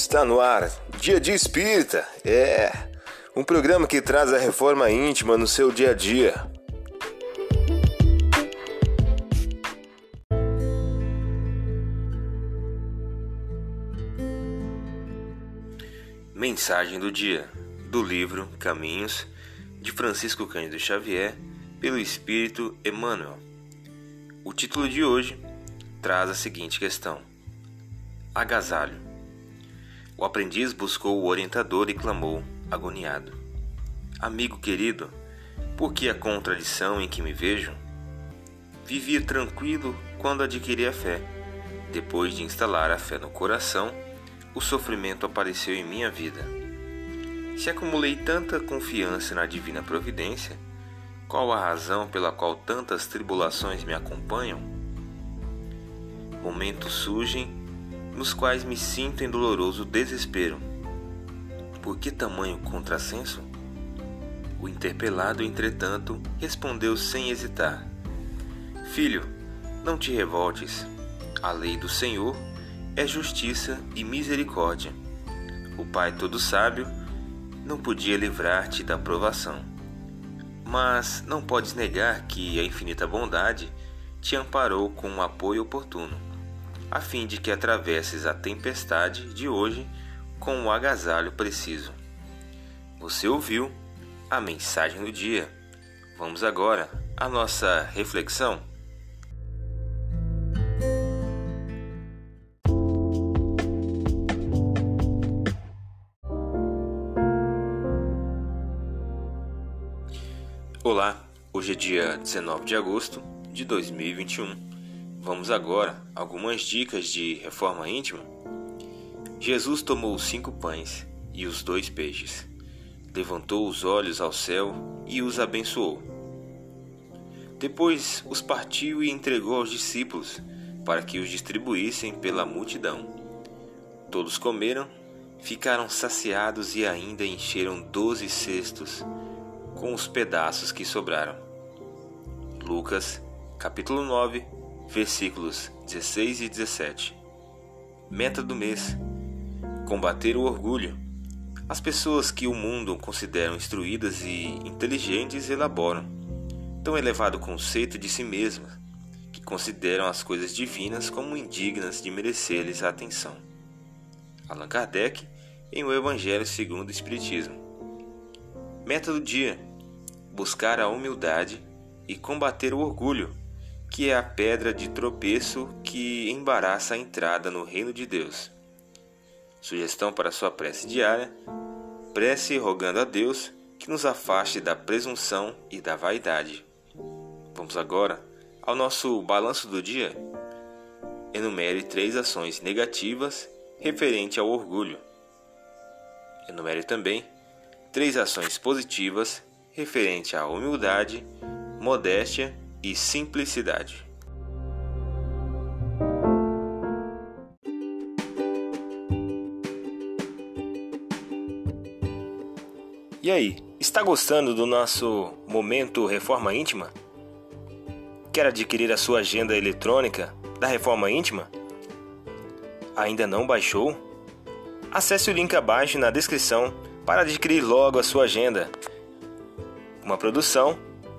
Está no ar, Dia de Espírita. É um programa que traz a reforma íntima no seu dia a dia. Mensagem do dia do livro Caminhos de Francisco Cândido Xavier pelo Espírito Emmanuel. O título de hoje traz a seguinte questão: Agasalho. O aprendiz buscou o orientador e clamou, agoniado: Amigo querido, por que a contradição em que me vejo? Vivia tranquilo quando adquiri a fé. Depois de instalar a fé no coração, o sofrimento apareceu em minha vida. Se acumulei tanta confiança na divina providência, qual a razão pela qual tantas tribulações me acompanham? Momentos surgem nos quais me sinto em doloroso desespero. Por que tamanho contrassenso? O interpelado, entretanto, respondeu sem hesitar: Filho, não te revoltes. A lei do Senhor é justiça e misericórdia. O Pai todo sábio não podia livrar-te da provação. Mas não podes negar que a infinita bondade te amparou com um apoio oportuno a fim de que atravesses a tempestade de hoje com o agasalho preciso. Você ouviu a mensagem do dia. Vamos agora à nossa reflexão. Olá, hoje é dia 19 de agosto de 2021. Vamos agora algumas dicas de reforma íntima. Jesus tomou os cinco pães e os dois peixes, levantou os olhos ao céu e os abençoou. Depois os partiu e entregou aos discípulos para que os distribuíssem pela multidão. Todos comeram, ficaram saciados e ainda encheram doze cestos com os pedaços que sobraram. Lucas, capítulo 9, versículos 16 e 17. Meta do mês: combater o orgulho. As pessoas que o mundo consideram instruídas e inteligentes elaboram tão elevado conceito de si mesmas que consideram as coisas divinas como indignas de merecer-lhes a atenção. Allan Kardec, em O Evangelho segundo o Espiritismo. Meta do dia: buscar a humildade e combater o orgulho que é a pedra de tropeço que embaraça a entrada no reino de Deus. Sugestão para sua prece diária: prece rogando a Deus que nos afaste da presunção e da vaidade. Vamos agora ao nosso balanço do dia. Enumere três ações negativas referente ao orgulho. Enumere também três ações positivas referente à humildade, modéstia e simplicidade. E aí, está gostando do nosso momento Reforma Íntima? Quer adquirir a sua agenda eletrônica da Reforma Íntima? Ainda não baixou? Acesse o link abaixo na descrição para adquirir logo a sua agenda. Uma produção